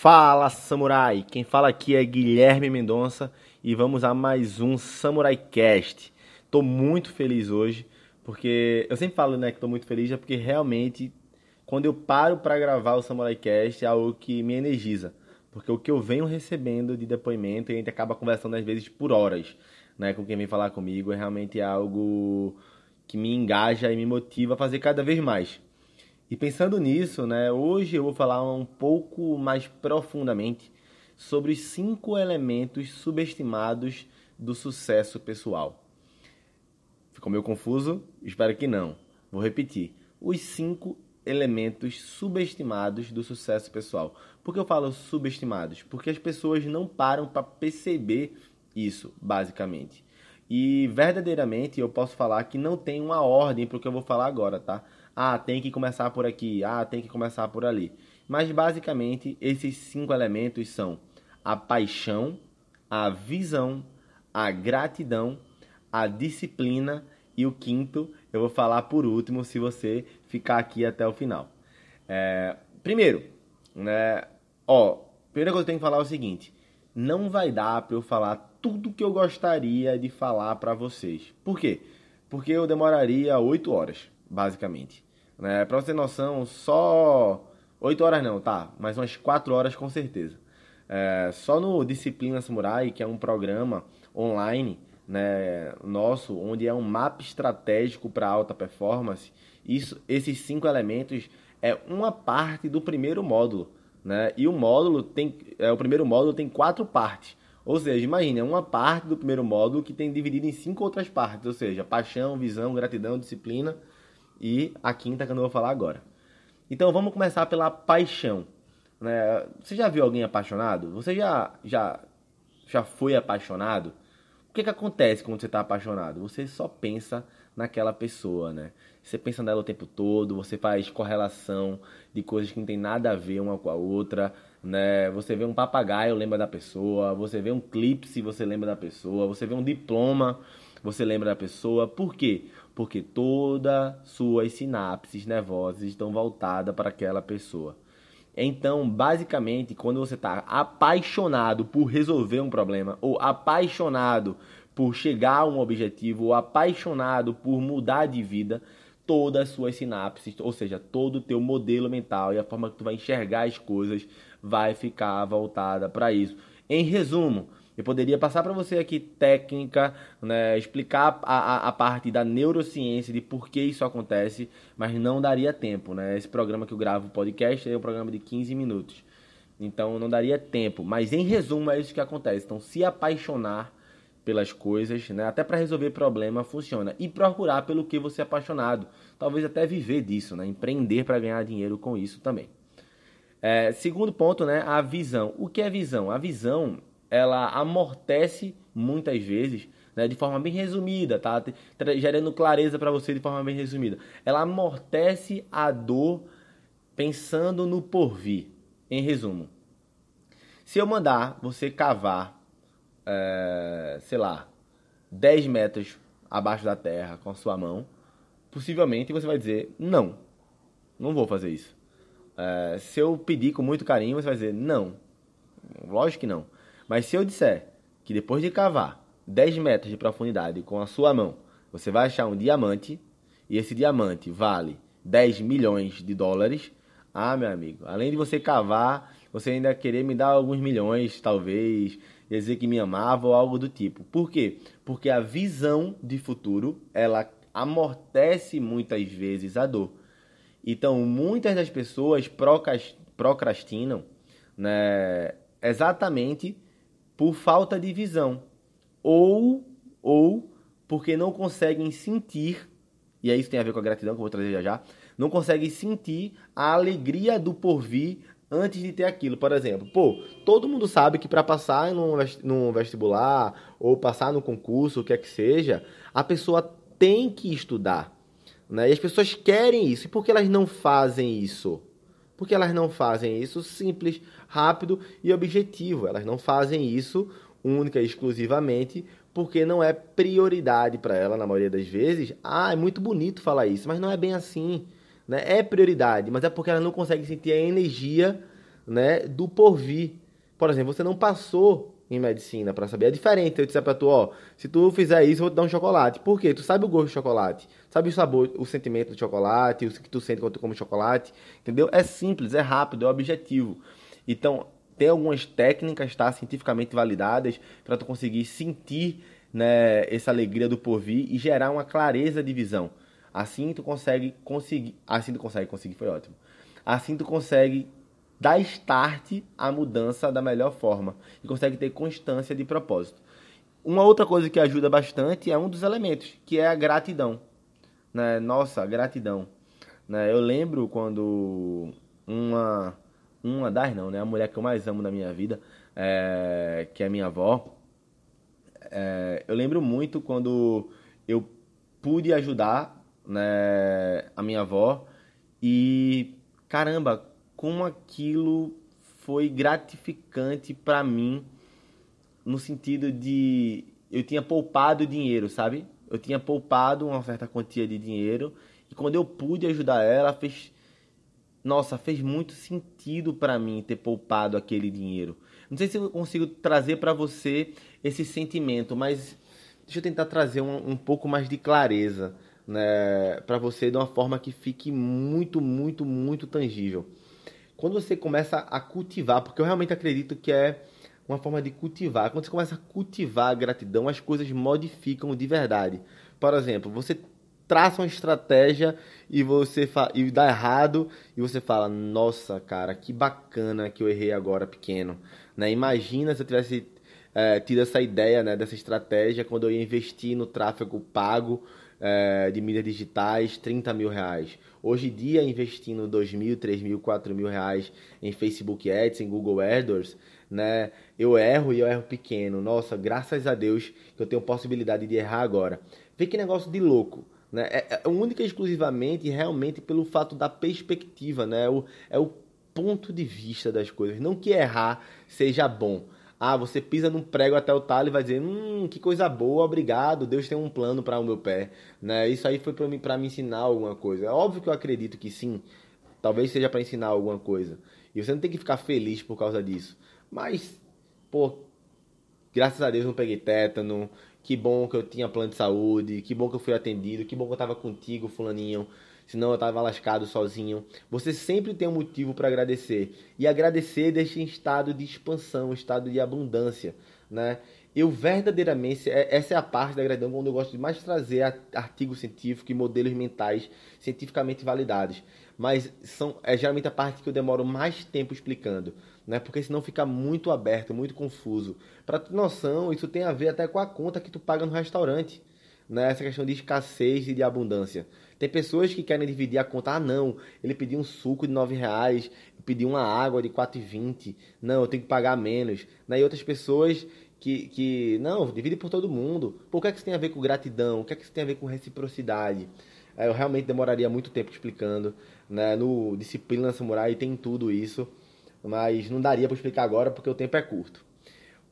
Fala Samurai! Quem fala aqui é Guilherme Mendonça e vamos a mais um Samurai Cast. Tô muito feliz hoje porque eu sempre falo, né, que tô muito feliz é porque realmente quando eu paro para gravar o Samurai Cast é algo que me energiza, porque o que eu venho recebendo de depoimento e a gente acaba conversando às vezes por horas, né, com quem vem falar comigo, é realmente algo que me engaja e me motiva a fazer cada vez mais. E pensando nisso, né, hoje eu vou falar um pouco mais profundamente sobre os cinco elementos subestimados do sucesso pessoal. Ficou meio confuso? Espero que não. Vou repetir. Os cinco elementos subestimados do sucesso pessoal. Por que eu falo subestimados? Porque as pessoas não param para perceber isso, basicamente. E verdadeiramente eu posso falar que não tem uma ordem para o que eu vou falar agora, tá? Ah, tem que começar por aqui, ah, tem que começar por ali. Mas basicamente esses cinco elementos são a paixão, a visão, a gratidão, a disciplina e o quinto eu vou falar por último se você ficar aqui até o final. É, primeiro, né? Ó, primeira coisa que eu tenho que falar é o seguinte: não vai dar para eu falar tudo que eu gostaria de falar para vocês. Por quê? Porque eu demoraria oito horas, basicamente. Né? Pra você ter noção, só 8 horas não, tá? Mas umas 4 horas com certeza. É, só no Disciplina Samurai, que é um programa online né, nosso, onde é um mapa estratégico para alta performance, isso, esses cinco elementos é uma parte do primeiro módulo. Né? E o módulo tem. É, o primeiro módulo tem quatro partes. Ou seja, imagine, é uma parte do primeiro módulo que tem dividido em cinco outras partes, ou seja, paixão, visão, gratidão, disciplina e a quinta que eu não vou falar agora. Então vamos começar pela paixão. Né? Você já viu alguém apaixonado? Você já, já, já foi apaixonado? O que, que acontece quando você está apaixonado? Você só pensa naquela pessoa, né? Você pensa nela o tempo todo, você faz correlação de coisas que não tem nada a ver uma com a outra, né? Você vê um papagaio, lembra da pessoa, você vê um clipe, você lembra da pessoa, você vê um diploma, você lembra da pessoa. Por quê? Porque todas suas sinapses nervosas estão voltadas para aquela pessoa. Então, basicamente, quando você está apaixonado por resolver um problema, ou apaixonado por chegar a um objetivo, ou apaixonado por mudar de vida, todas as suas sinapses, ou seja, todo o teu modelo mental e a forma que tu vai enxergar as coisas vai ficar voltada para isso. Em resumo, eu poderia passar para você aqui técnica, né, explicar a, a, a, parte da neurociência de por que isso acontece, mas não daria tempo. Né? Esse programa que eu gravo, podcast, é um programa de 15 minutos. Então não daria tempo. Mas em resumo, é isso que acontece. Então, se apaixonar pelas coisas, né? até para resolver problema, funciona. E procurar pelo que você é apaixonado. Talvez até viver disso, né? empreender para ganhar dinheiro com isso também. É, segundo ponto, né, a visão. O que é visão? A visão ela amortece muitas vezes, né, de forma bem resumida, tá? Gerando clareza para você de forma bem resumida. Ela amortece a dor pensando no porvir. Em resumo, se eu mandar você cavar, é, sei lá, 10 metros abaixo da terra com a sua mão, possivelmente você vai dizer: não, não vou fazer isso. É, se eu pedir com muito carinho, você vai dizer: não, lógico que não. Mas se eu disser que depois de cavar 10 metros de profundidade com a sua mão, você vai achar um diamante e esse diamante vale 10 milhões de dólares, ah, meu amigo, além de você cavar, você ainda querer me dar alguns milhões, talvez, dizer que me amava ou algo do tipo. Por quê? Porque a visão de futuro, ela amortece muitas vezes a dor. Então, muitas das pessoas procrastinam né, exatamente por falta de visão ou ou porque não conseguem sentir e aí isso tem a ver com a gratidão que eu vou trazer já já, não conseguem sentir a alegria do porvir antes de ter aquilo. Por exemplo, pô, todo mundo sabe que para passar num vestibular ou passar no concurso, o que é que seja, a pessoa tem que estudar. Né? E as pessoas querem isso. E por que elas não fazem isso? Porque elas não fazem isso simples, rápido e objetivo. Elas não fazem isso única e exclusivamente porque não é prioridade para ela na maioria das vezes. Ah, é muito bonito falar isso, mas não é bem assim. Né? É prioridade, mas é porque ela não consegue sentir a energia né, do porvir. Por exemplo, você não passou em medicina para saber. É diferente eu disser para tu, ó, se tu fizer isso, eu vou te dar um chocolate. Por quê? Tu sabe o gosto de chocolate, sabe o sabor, o sentimento do chocolate, o que tu sente quando tu come chocolate, entendeu? É simples, é rápido, é objetivo. Então, tem algumas técnicas, tá, cientificamente validadas para tu conseguir sentir, né, essa alegria do porvir e gerar uma clareza de visão. Assim tu consegue conseguir, assim tu consegue conseguir foi ótimo. Assim tu consegue dar start à mudança da melhor forma e consegue ter constância de propósito. Uma outra coisa que ajuda bastante é um dos elementos, que é a gratidão. Né? Nossa, gratidão. Né? Eu lembro quando uma, uma das não, né? A mulher que eu mais amo na minha vida, é, que é minha avó, é, eu lembro muito quando eu pude ajudar né, a minha avó e caramba, como aquilo foi gratificante para mim no sentido de eu tinha poupado dinheiro, sabe? Eu tinha poupado uma certa quantia de dinheiro e quando eu pude ajudar ela, fez nossa, fez muito sentido para mim ter poupado aquele dinheiro. Não sei se eu consigo trazer para você esse sentimento, mas deixa eu tentar trazer um, um pouco mais de clareza né, para você de uma forma que fique muito, muito, muito tangível quando você começa a cultivar, porque eu realmente acredito que é uma forma de cultivar. Quando você começa a cultivar a gratidão, as coisas modificam de verdade. Por exemplo, você traça uma estratégia e você e dá errado e você fala: "Nossa, cara, que bacana que eu errei agora pequeno". Né? Imagina se eu tivesse é, tido essa ideia, né, dessa estratégia quando eu ia investir no tráfego pago é, de mídias digitais 30 mil reais. Hoje em dia, investindo 2 mil, 3 mil, 4 mil reais em Facebook Ads, em Google AdWords, né, eu erro e eu erro pequeno. Nossa, graças a Deus que eu tenho possibilidade de errar agora. Vê que negócio de louco. Né? É, é única e exclusivamente realmente pelo fato da perspectiva, né? É o, é o ponto de vista das coisas. Não que errar seja bom, ah, você pisa num prego até o talo e vai dizer, hum, que coisa boa, obrigado, Deus tem um plano para o meu pé. Né? Isso aí foi para mim, me ensinar alguma coisa. É óbvio que eu acredito que sim, talvez seja para ensinar alguma coisa. E você não tem que ficar feliz por causa disso. Mas, pô, graças a Deus não peguei tétano, que bom que eu tinha plano de saúde, que bom que eu fui atendido, que bom que eu estava contigo, fulaninho senão eu estava lascado sozinho. Você sempre tem um motivo para agradecer. E agradecer deixa em estado de expansão, estado de abundância, né? Eu verdadeiramente, é, essa é a parte da gratidão quando eu gosto de mais trazer artigos científicos e modelos mentais cientificamente validados. Mas são, é geralmente a parte que eu demoro mais tempo explicando, né? Porque senão fica muito aberto, muito confuso. Para ter noção, isso tem a ver até com a conta que tu paga no restaurante, né? Essa questão de escassez e de abundância. Tem pessoas que querem dividir a conta. Ah, não, ele pediu um suco de 9 reais, pediu uma água de 4,20. Não, eu tenho que pagar menos. Né? E outras pessoas que, que, não, divide por todo mundo. Por que, é que isso tem a ver com gratidão? O que é que isso tem a ver com reciprocidade? É, eu realmente demoraria muito tempo explicando. Né? No Disciplina Samurai tem tudo isso, mas não daria para explicar agora porque o tempo é curto.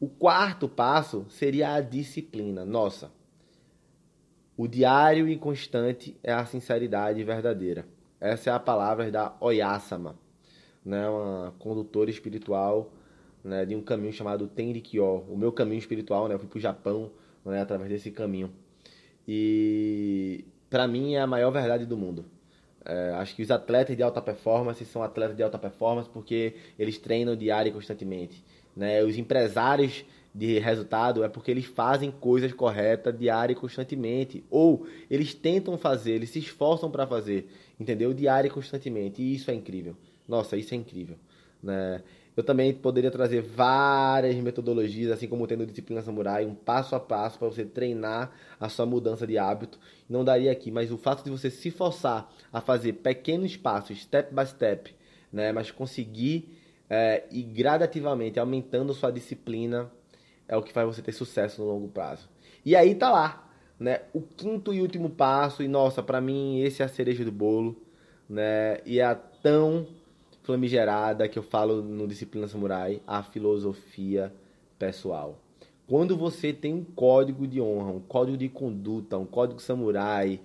O quarto passo seria a disciplina. Nossa, o diário e constante é a sinceridade verdadeira. Essa é a palavra da Oyasama, né, uma condutora espiritual né, de um caminho chamado Tenrikyo. O meu caminho espiritual, né, eu fui para o Japão né, através desse caminho. E para mim é a maior verdade do mundo. É, acho que os atletas de alta performance são atletas de alta performance porque eles treinam diário e constantemente. Né? Os empresários de resultado é porque eles fazem coisas corretas diária e constantemente. Ou eles tentam fazer, eles se esforçam para fazer, entendeu? Diária e constantemente. E isso é incrível. Nossa, isso é incrível. Né? Eu também poderia trazer várias metodologias, assim como tendo disciplina samurai, um passo a passo para você treinar a sua mudança de hábito. Não daria aqui, mas o fato de você se forçar a fazer pequenos passos, step by step, né? mas conseguir é, ir gradativamente aumentando sua disciplina, é o que faz você ter sucesso no longo prazo. E aí tá lá, né? O quinto e último passo, e nossa, para mim esse é a cereja do bolo, né? E é a tão flamigerada que eu falo no Disciplina Samurai, a filosofia pessoal. Quando você tem um código de honra, um código de conduta, um código samurai,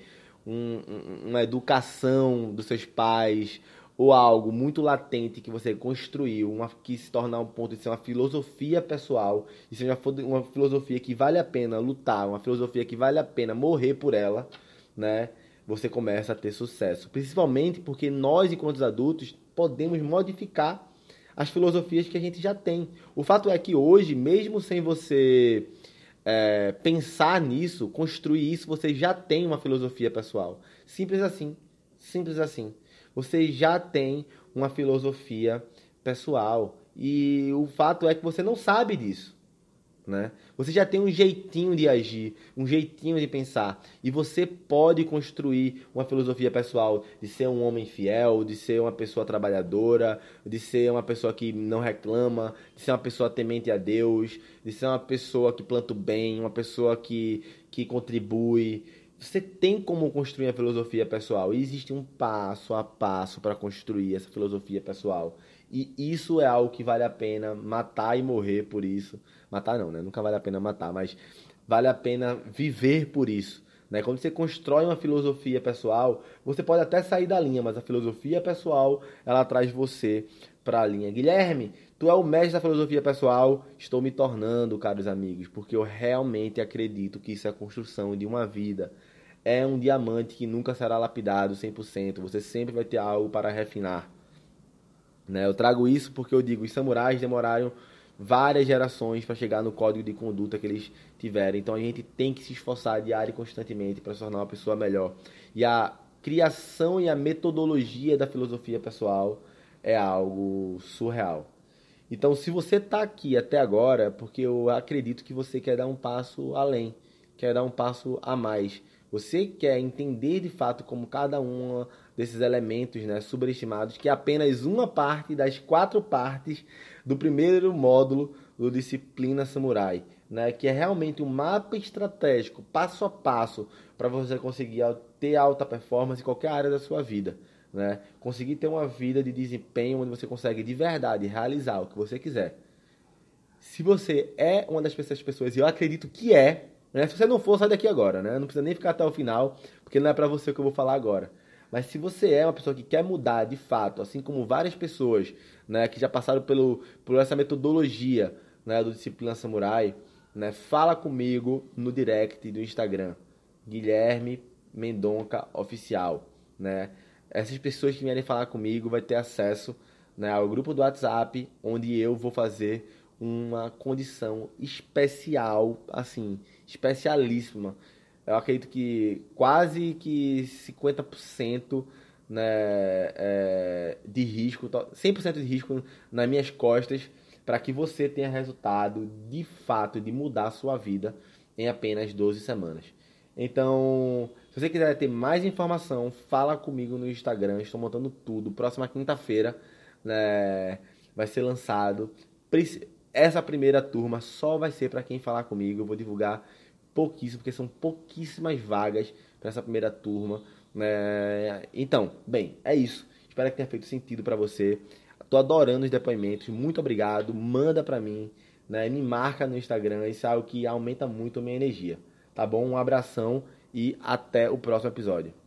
um, uma educação dos seus pais, ou algo muito latente que você construiu, uma, que se tornar um ponto de ser uma filosofia pessoal, e seja uma filosofia que vale a pena lutar, uma filosofia que vale a pena morrer por ela, né? Você começa a ter sucesso. Principalmente porque nós, enquanto adultos, podemos modificar as filosofias que a gente já tem. O fato é que hoje, mesmo sem você é, pensar nisso, construir isso, você já tem uma filosofia pessoal. Simples assim. Simples assim você já tem uma filosofia pessoal. E o fato é que você não sabe disso. Né? Você já tem um jeitinho de agir, um jeitinho de pensar. E você pode construir uma filosofia pessoal de ser um homem fiel, de ser uma pessoa trabalhadora, de ser uma pessoa que não reclama, de ser uma pessoa temente a Deus, de ser uma pessoa que planta o bem, uma pessoa que, que contribui, você tem como construir a filosofia pessoal. E existe um passo a passo para construir essa filosofia pessoal. E isso é algo que vale a pena matar e morrer por isso. Matar não, né? Nunca vale a pena matar, mas vale a pena viver por isso. Né? Quando você constrói uma filosofia pessoal, você pode até sair da linha, mas a filosofia pessoal ela traz você para a linha. Guilherme, tu é o mestre da filosofia pessoal, estou me tornando, caros amigos, porque eu realmente acredito que isso é a construção de uma vida é um diamante que nunca será lapidado 100%. Você sempre vai ter algo para refinar. Né? Eu trago isso porque eu digo, os samurais demoraram várias gerações para chegar no código de conduta que eles tiveram. Então a gente tem que se esforçar diário e constantemente para se tornar uma pessoa melhor. E a criação e a metodologia da filosofia pessoal é algo surreal. Então, se você está aqui até agora, é porque eu acredito que você quer dar um passo além, quer dar um passo a mais. Você quer entender de fato como cada um desses elementos né, subestimados, que é apenas uma parte das quatro partes do primeiro módulo do Disciplina Samurai, né, que é realmente um mapa estratégico, passo a passo, para você conseguir ter alta performance em qualquer área da sua vida. Né? Conseguir ter uma vida de desempenho onde você consegue de verdade realizar o que você quiser. Se você é uma das pessoas, e eu acredito que é, né? Se você não for, sai daqui agora, né? Não precisa nem ficar até o final, porque não é para você que eu vou falar agora. Mas se você é uma pessoa que quer mudar de fato, assim como várias pessoas né, que já passaram pelo, por essa metodologia né, do Disciplina Samurai, né, fala comigo no direct do Instagram, Guilherme Mendonca Oficial. Né? Essas pessoas que vierem falar comigo vai ter acesso né, ao grupo do WhatsApp, onde eu vou fazer uma condição especial, assim, especialíssima. Eu acredito que quase que 50% né, é, de risco, 100% de risco nas minhas costas para que você tenha resultado de fato de mudar a sua vida em apenas 12 semanas. Então, se você quiser ter mais informação, fala comigo no Instagram. Estou montando tudo. Próxima quinta-feira né, vai ser lançado essa primeira turma só vai ser para quem falar comigo. Eu vou divulgar pouquíssimo, porque são pouquíssimas vagas para essa primeira turma. Né? Então, bem, é isso. Espero que tenha feito sentido para você. Tô adorando os depoimentos. Muito obrigado. Manda para mim, né? Me marca no Instagram. Isso é algo que aumenta muito a minha energia. Tá bom? Um abração e até o próximo episódio.